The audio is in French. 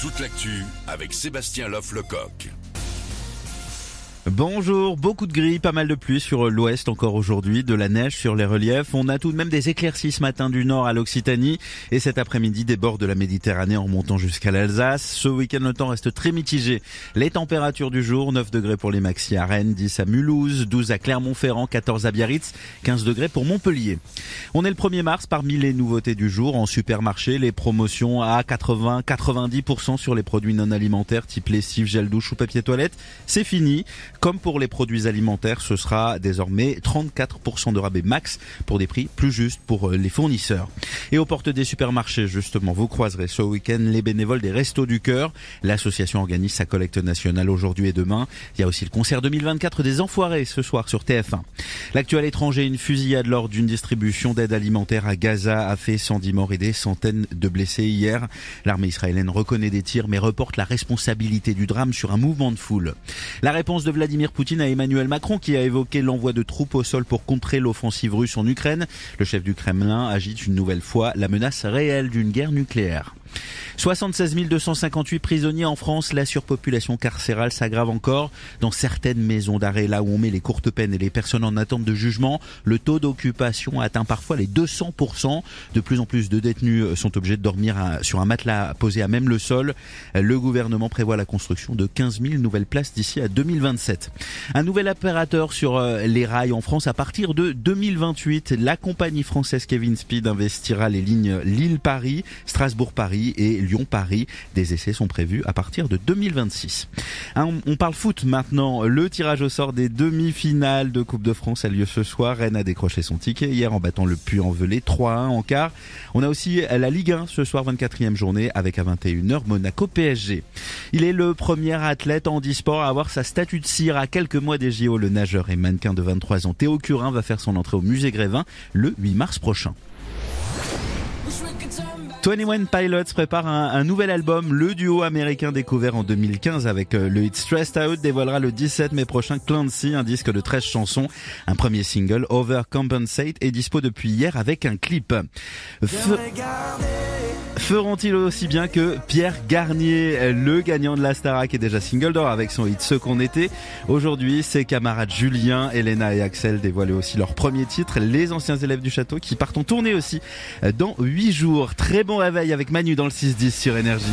Toute l'actu avec Sébastien Loff-Lecoq. Bonjour, beaucoup de gris, pas mal de pluie sur l'ouest encore aujourd'hui, de la neige sur les reliefs. On a tout de même des éclaircies ce matin du nord à l'Occitanie et cet après-midi des bords de la Méditerranée en remontant jusqu'à l'Alsace. Ce week-end, le temps reste très mitigé. Les températures du jour, 9 degrés pour les maxi à Rennes, 10 à Mulhouse, 12 à Clermont-Ferrand, 14 à Biarritz, 15 degrés pour Montpellier. On est le 1er mars parmi les nouveautés du jour en supermarché, les promotions à 80-90% sur les produits non alimentaires type lessive, gel douche ou papier toilette. C'est fini. Comme pour les produits alimentaires, ce sera désormais 34% de rabais max pour des prix plus justes pour euh, les fournisseurs. Et aux portes des supermarchés, justement, vous croiserez ce week-end les bénévoles des Restos du Cœur. L'association organise sa collecte nationale aujourd'hui et demain. Il y a aussi le concert 2024 des Enfoirés ce soir sur TF1. L'actuel étranger, une fusillade lors d'une distribution d'aide alimentaire à Gaza a fait 110 morts et des centaines de blessés hier. L'armée israélienne reconnaît des tirs mais reporte la responsabilité du drame sur un mouvement de foule. La réponse de Vladimir Vladimir Poutine à Emmanuel Macron qui a évoqué l'envoi de troupes au sol pour contrer l'offensive russe en Ukraine. Le chef du Kremlin agite une nouvelle fois la menace réelle d'une guerre nucléaire. 76 258 prisonniers en France, la surpopulation carcérale s'aggrave encore. Dans certaines maisons d'arrêt, là où on met les courtes peines et les personnes en attente de jugement, le taux d'occupation atteint parfois les 200%. De plus en plus de détenus sont obligés de dormir sur un matelas posé à même le sol. Le gouvernement prévoit la construction de 15 000 nouvelles places d'ici à 2027. Un nouvel opérateur sur euh, les rails en France à partir de 2028. La compagnie française Kevin Speed investira les lignes Lille-Paris, Strasbourg-Paris, et Lyon-Paris. Des essais sont prévus à partir de 2026. Hein, on parle foot maintenant. Le tirage au sort des demi-finales de Coupe de France a lieu ce soir. Rennes a décroché son ticket hier en battant le Puy-en-Velay 3-1 en quart. On a aussi la Ligue 1 ce soir, 24e journée avec à 21h Monaco PSG. Il est le premier athlète en e-sport à avoir sa statue de cire à quelques mois des JO. Le nageur et mannequin de 23 ans Théo Curin va faire son entrée au musée Grévin le 8 mars prochain. 21 Pilots prépare un, nouvel album. Le duo américain découvert en 2015 avec euh, le hit Stressed Out dévoilera le 17 mai prochain Clancy, un disque de 13 chansons. Un premier single, Overcompensate, est dispo depuis hier avec un clip. Feront-ils aussi bien que Pierre Garnier, le gagnant de la Starac est déjà single d'or avec son hit Ce qu'on était. Aujourd'hui, ses camarades Julien, Elena et Axel dévoilent aussi leur premier titre, Les anciens élèves du château, qui partent en tournée aussi dans 8 jours. Très bon réveil avec Manu dans le 6-10 sur Énergie.